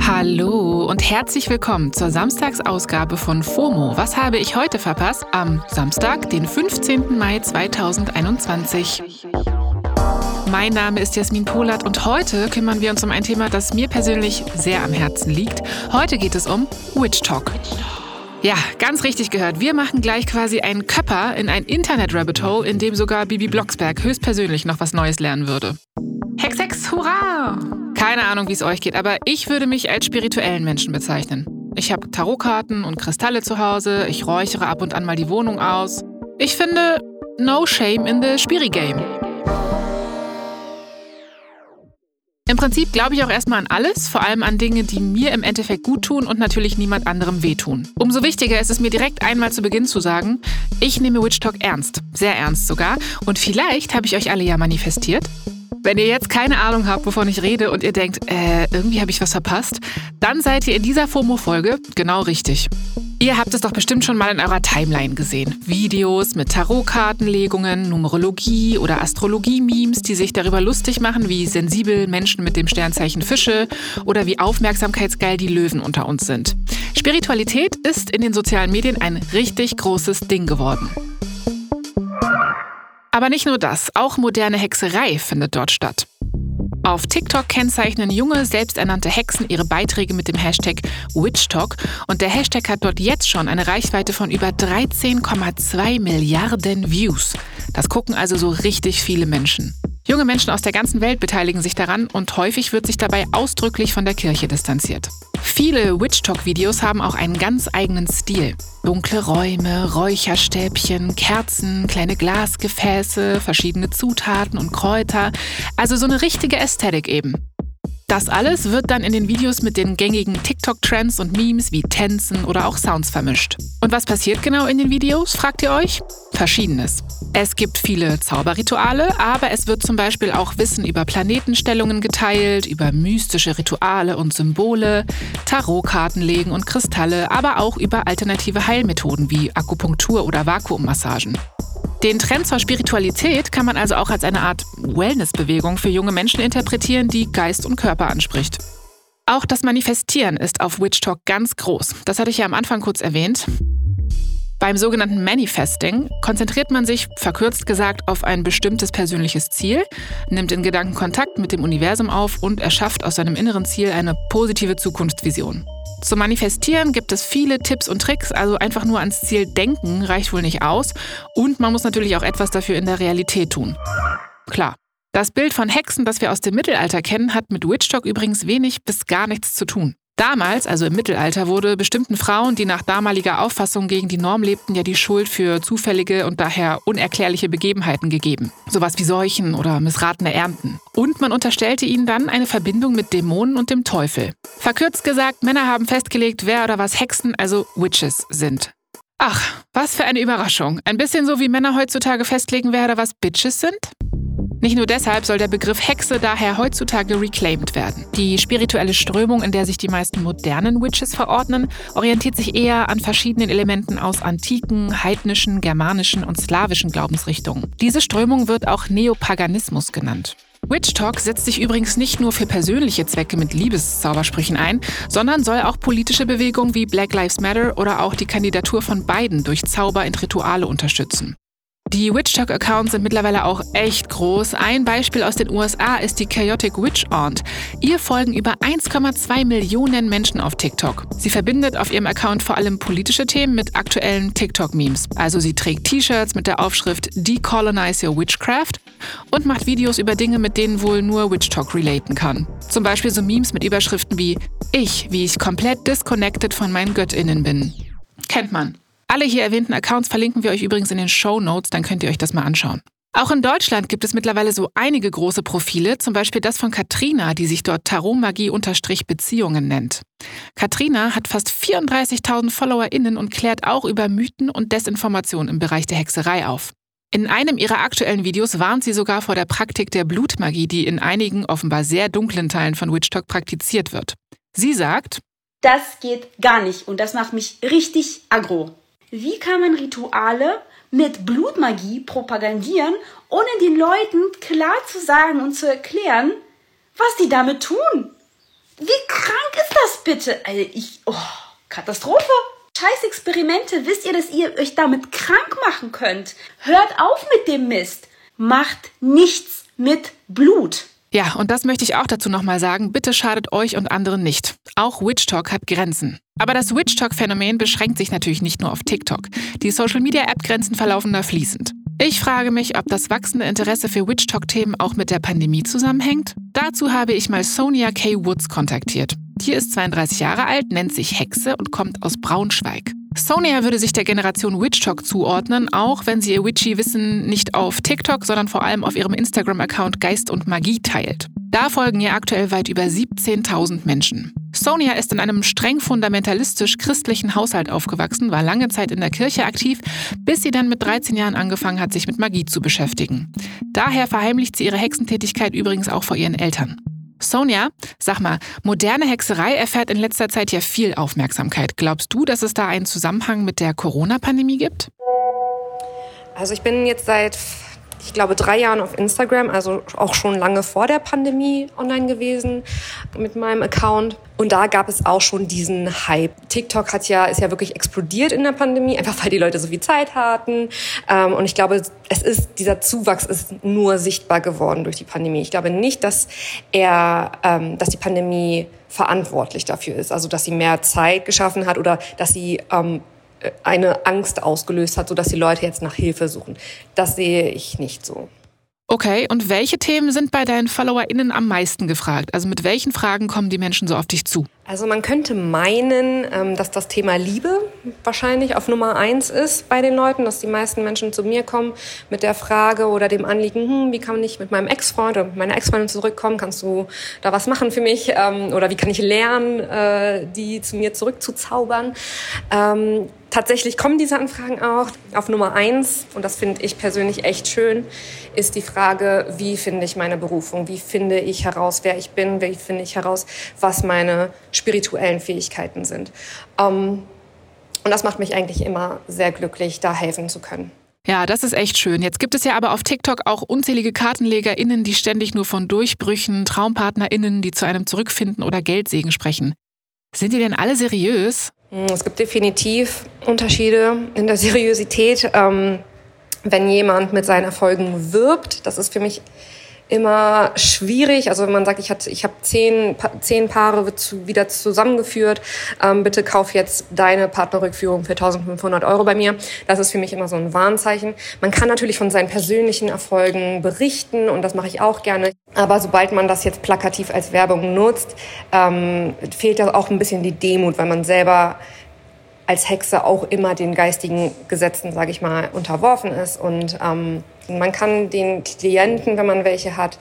Hallo und herzlich willkommen zur Samstagsausgabe von FOMO. Was habe ich heute verpasst? Am Samstag, den 15. Mai 2021. Mein Name ist Jasmin Polat und heute kümmern wir uns um ein Thema, das mir persönlich sehr am Herzen liegt. Heute geht es um Witch Talk. Ja, ganz richtig gehört. Wir machen gleich quasi einen Köpper in ein Internet-Rabbit Hole, in dem sogar Bibi Blocksberg höchstpersönlich noch was Neues lernen würde. Hex, Hex, hurra! Keine Ahnung, wie es euch geht, aber ich würde mich als spirituellen Menschen bezeichnen. Ich habe Tarotkarten und Kristalle zu Hause, ich räuchere ab und an mal die Wohnung aus. Ich finde, no shame in the Spiri-Game. Im Prinzip glaube ich auch erstmal an alles, vor allem an Dinge, die mir im Endeffekt gut tun und natürlich niemand anderem wehtun. Umso wichtiger ist es mir direkt einmal zu Beginn zu sagen, ich nehme Witch Talk ernst, sehr ernst sogar, und vielleicht habe ich euch alle ja manifestiert. Wenn ihr jetzt keine Ahnung habt, wovon ich rede und ihr denkt, äh, irgendwie habe ich was verpasst, dann seid ihr in dieser FOMO-Folge genau richtig. Ihr habt es doch bestimmt schon mal in eurer Timeline gesehen. Videos mit Tarotkartenlegungen, Numerologie oder Astrologie-Memes, die sich darüber lustig machen, wie sensibel Menschen mit dem Sternzeichen Fische oder wie aufmerksamkeitsgeil die Löwen unter uns sind. Spiritualität ist in den sozialen Medien ein richtig großes Ding geworden. Aber nicht nur das, auch moderne Hexerei findet dort statt. Auf TikTok kennzeichnen junge, selbsternannte Hexen ihre Beiträge mit dem Hashtag WitchTalk und der Hashtag hat dort jetzt schon eine Reichweite von über 13,2 Milliarden Views. Das gucken also so richtig viele Menschen. Junge Menschen aus der ganzen Welt beteiligen sich daran und häufig wird sich dabei ausdrücklich von der Kirche distanziert. Viele Witch Talk Videos haben auch einen ganz eigenen Stil. Dunkle Räume, Räucherstäbchen, Kerzen, kleine Glasgefäße, verschiedene Zutaten und Kräuter. Also so eine richtige Ästhetik eben. Das alles wird dann in den Videos mit den gängigen TikTok-Trends und Memes wie Tänzen oder auch Sounds vermischt. Und was passiert genau in den Videos, fragt ihr euch? Verschiedenes. Es gibt viele Zauberrituale, aber es wird zum Beispiel auch Wissen über Planetenstellungen geteilt, über mystische Rituale und Symbole, Tarotkarten legen und Kristalle, aber auch über alternative Heilmethoden wie Akupunktur oder Vakuummassagen. Den Trend zur Spiritualität kann man also auch als eine Art Wellness-Bewegung für junge Menschen interpretieren, die Geist und Körper anspricht. Auch das Manifestieren ist auf Witch Talk ganz groß. Das hatte ich ja am Anfang kurz erwähnt. Beim sogenannten Manifesting konzentriert man sich, verkürzt gesagt, auf ein bestimmtes persönliches Ziel, nimmt in Gedanken Kontakt mit dem Universum auf und erschafft aus seinem inneren Ziel eine positive Zukunftsvision. Zum Manifestieren gibt es viele Tipps und Tricks, also einfach nur ans Ziel denken reicht wohl nicht aus und man muss natürlich auch etwas dafür in der Realität tun. Klar. Das Bild von Hexen, das wir aus dem Mittelalter kennen, hat mit Witchtalk übrigens wenig bis gar nichts zu tun. Damals, also im Mittelalter, wurde bestimmten Frauen, die nach damaliger Auffassung gegen die Norm lebten, ja die Schuld für zufällige und daher unerklärliche Begebenheiten gegeben. Sowas wie Seuchen oder missratene Ernten. Und man unterstellte ihnen dann eine Verbindung mit Dämonen und dem Teufel. Verkürzt gesagt, Männer haben festgelegt, wer oder was Hexen, also Witches, sind. Ach, was für eine Überraschung. Ein bisschen so wie Männer heutzutage festlegen, wer oder was Bitches sind? Nicht nur deshalb soll der Begriff Hexe daher heutzutage reclaimed werden. Die spirituelle Strömung, in der sich die meisten modernen Witches verordnen, orientiert sich eher an verschiedenen Elementen aus antiken, heidnischen, germanischen und slawischen Glaubensrichtungen. Diese Strömung wird auch Neopaganismus genannt. Witch Talk setzt sich übrigens nicht nur für persönliche Zwecke mit Liebeszaubersprüchen ein, sondern soll auch politische Bewegungen wie Black Lives Matter oder auch die Kandidatur von Biden durch Zauber in Rituale unterstützen. Die Witch-Talk-Accounts sind mittlerweile auch echt groß. Ein Beispiel aus den USA ist die Chaotic Witch Aunt. Ihr folgen über 1,2 Millionen Menschen auf TikTok. Sie verbindet auf ihrem Account vor allem politische Themen mit aktuellen TikTok-Memes. Also sie trägt T-Shirts mit der Aufschrift Decolonize Your Witchcraft und macht Videos über Dinge, mit denen wohl nur Witch-Talk relaten kann. Zum Beispiel so Memes mit Überschriften wie Ich, wie ich komplett disconnected von meinen GöttInnen bin. Kennt man. Alle hier erwähnten Accounts verlinken wir euch übrigens in den Show Notes, dann könnt ihr euch das mal anschauen. Auch in Deutschland gibt es mittlerweile so einige große Profile, zum Beispiel das von Katrina, die sich dort Tarotmagie-Beziehungen nennt. Katrina hat fast 34.000 FollowerInnen und klärt auch über Mythen und Desinformation im Bereich der Hexerei auf. In einem ihrer aktuellen Videos warnt sie sogar vor der Praktik der Blutmagie, die in einigen offenbar sehr dunklen Teilen von Witchtalk praktiziert wird. Sie sagt, das geht gar nicht und das macht mich richtig aggro. Wie kann man Rituale mit Blutmagie propagandieren, ohne den Leuten klar zu sagen und zu erklären, was die damit tun? Wie krank ist das bitte? Also ich, oh, Katastrophe. Scheiß Experimente. Wisst ihr, dass ihr euch damit krank machen könnt? Hört auf mit dem Mist. Macht nichts mit Blut. Ja, und das möchte ich auch dazu nochmal sagen. Bitte schadet euch und anderen nicht. Auch Witch Talk hat Grenzen. Aber das Witch Talk-Phänomen beschränkt sich natürlich nicht nur auf TikTok. Die Social-Media-App-Grenzen verlaufen da fließend. Ich frage mich, ob das wachsende Interesse für Witch Talk-Themen auch mit der Pandemie zusammenhängt. Dazu habe ich mal Sonia K. Woods kontaktiert. Die ist 32 Jahre alt, nennt sich Hexe und kommt aus Braunschweig. Sonia würde sich der Generation Witchtalk zuordnen, auch wenn sie ihr Witchy-Wissen nicht auf TikTok, sondern vor allem auf ihrem Instagram-Account Geist und Magie teilt. Da folgen ihr aktuell weit über 17.000 Menschen. Sonia ist in einem streng fundamentalistisch-christlichen Haushalt aufgewachsen, war lange Zeit in der Kirche aktiv, bis sie dann mit 13 Jahren angefangen hat, sich mit Magie zu beschäftigen. Daher verheimlicht sie ihre Hexentätigkeit übrigens auch vor ihren Eltern. Sonja, sag mal, moderne Hexerei erfährt in letzter Zeit ja viel Aufmerksamkeit. Glaubst du, dass es da einen Zusammenhang mit der Corona-Pandemie gibt? Also ich bin jetzt seit ich glaube, drei Jahren auf Instagram, also auch schon lange vor der Pandemie online gewesen mit meinem Account. Und da gab es auch schon diesen Hype. TikTok hat ja, ist ja wirklich explodiert in der Pandemie, einfach weil die Leute so viel Zeit hatten. Ähm, und ich glaube, es ist, dieser Zuwachs ist nur sichtbar geworden durch die Pandemie. Ich glaube nicht, dass er, ähm, dass die Pandemie verantwortlich dafür ist. Also, dass sie mehr Zeit geschaffen hat oder dass sie ähm, eine Angst ausgelöst hat, sodass die Leute jetzt nach Hilfe suchen. Das sehe ich nicht so. Okay, und welche Themen sind bei deinen FollowerInnen am meisten gefragt? Also mit welchen Fragen kommen die Menschen so auf dich zu? Also man könnte meinen, ähm, dass das Thema Liebe wahrscheinlich auf Nummer eins ist bei den Leuten, dass die meisten Menschen zu mir kommen mit der Frage oder dem Anliegen, hm, wie kann ich mit meinem Ex-Freund oder meiner Ex-Freundin zurückkommen? Kannst du da was machen für mich? Ähm, oder wie kann ich lernen, äh, die zu mir zurückzuzaubern? Ähm, tatsächlich kommen diese Anfragen auch. Auf Nummer eins, und das finde ich persönlich echt schön, ist die Frage, wie finde ich meine Berufung? Wie finde ich heraus, wer ich bin? Wie finde ich heraus, was meine spirituellen Fähigkeiten sind? Ähm, und das macht mich eigentlich immer sehr glücklich, da helfen zu können. Ja, das ist echt schön. Jetzt gibt es ja aber auf TikTok auch unzählige KartenlegerInnen, die ständig nur von Durchbrüchen, TraumpartnerInnen, die zu einem zurückfinden oder Geldsegen sprechen. Sind die denn alle seriös? Hm, es gibt definitiv Unterschiede in der Seriosität. Ähm, wenn jemand mit seinen Erfolgen wirbt, das ist für mich immer schwierig. Also wenn man sagt, ich, hatte, ich habe zehn, zehn Paare wieder zusammengeführt, ähm, bitte kauf jetzt deine Partnerrückführung für 1500 Euro bei mir. Das ist für mich immer so ein Warnzeichen. Man kann natürlich von seinen persönlichen Erfolgen berichten und das mache ich auch gerne. Aber sobald man das jetzt plakativ als Werbung nutzt, ähm, fehlt da auch ein bisschen die Demut, weil man selber als Hexe auch immer den geistigen Gesetzen, sage ich mal, unterworfen ist. Und ähm, man kann den Klienten, wenn man welche hat,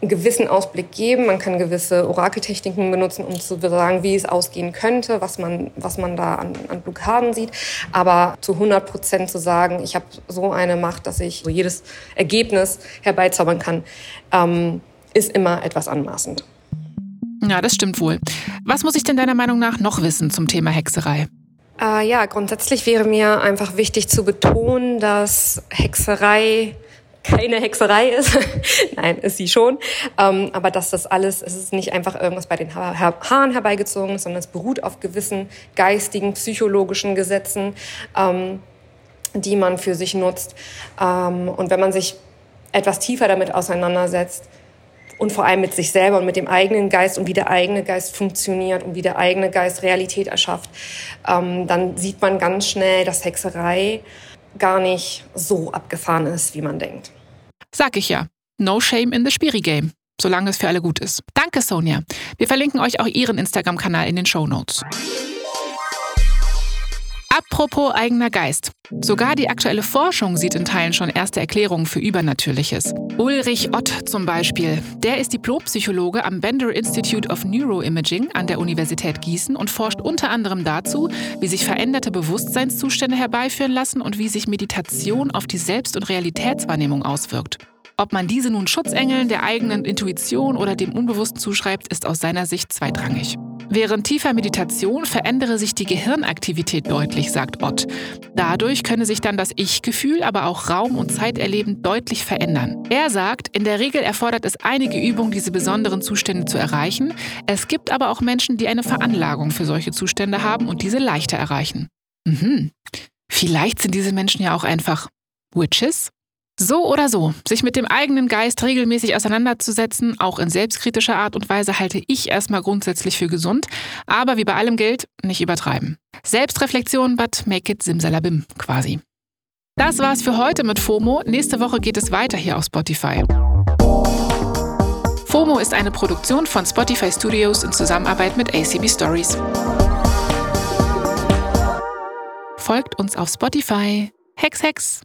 einen gewissen Ausblick geben. Man kann gewisse Orakeltechniken benutzen, um zu sagen, wie es ausgehen könnte, was man, was man da an, an Blockaden sieht. Aber zu 100 Prozent zu sagen, ich habe so eine Macht, dass ich so jedes Ergebnis herbeizaubern kann, ähm, ist immer etwas anmaßend. Ja, das stimmt wohl. Was muss ich denn deiner Meinung nach noch wissen zum Thema Hexerei? Äh, ja, grundsätzlich wäre mir einfach wichtig zu betonen, dass Hexerei keine Hexerei ist. Nein, ist sie schon. Ähm, aber dass das alles, es ist nicht einfach irgendwas bei den ha Haaren herbeigezogen, sondern es beruht auf gewissen geistigen, psychologischen Gesetzen, ähm, die man für sich nutzt. Ähm, und wenn man sich etwas tiefer damit auseinandersetzt, und vor allem mit sich selber und mit dem eigenen Geist und wie der eigene Geist funktioniert und wie der eigene Geist Realität erschafft, ähm, dann sieht man ganz schnell, dass Hexerei gar nicht so abgefahren ist, wie man denkt. Sag ich ja. No shame in the Spiri Game, solange es für alle gut ist. Danke, Sonja. Wir verlinken euch auch ihren Instagram-Kanal in den Show Notes. Apropos eigener Geist. Sogar die aktuelle Forschung sieht in Teilen schon erste Erklärungen für Übernatürliches. Ulrich Ott zum Beispiel. Der ist Diplompsychologe am Bender Institute of Neuroimaging an der Universität Gießen und forscht unter anderem dazu, wie sich veränderte Bewusstseinszustände herbeiführen lassen und wie sich Meditation auf die Selbst- und Realitätswahrnehmung auswirkt. Ob man diese nun Schutzengeln, der eigenen Intuition oder dem Unbewussten zuschreibt, ist aus seiner Sicht zweitrangig. Während tiefer Meditation verändere sich die Gehirnaktivität deutlich, sagt Ott. Dadurch könne sich dann das Ich-Gefühl, aber auch Raum- und Zeiterleben deutlich verändern. Er sagt, in der Regel erfordert es einige Übungen, diese besonderen Zustände zu erreichen. Es gibt aber auch Menschen, die eine Veranlagung für solche Zustände haben und diese leichter erreichen. Mhm. Vielleicht sind diese Menschen ja auch einfach Witches? So oder so, sich mit dem eigenen Geist regelmäßig auseinanderzusetzen, auch in selbstkritischer Art und Weise, halte ich erstmal grundsätzlich für gesund, aber wie bei allem gilt, nicht übertreiben. Selbstreflexion, but make it simsalabim quasi. Das war's für heute mit FOMO. Nächste Woche geht es weiter hier auf Spotify. FOMO ist eine Produktion von Spotify Studios in Zusammenarbeit mit ACB Stories. Folgt uns auf Spotify. Hex Hex!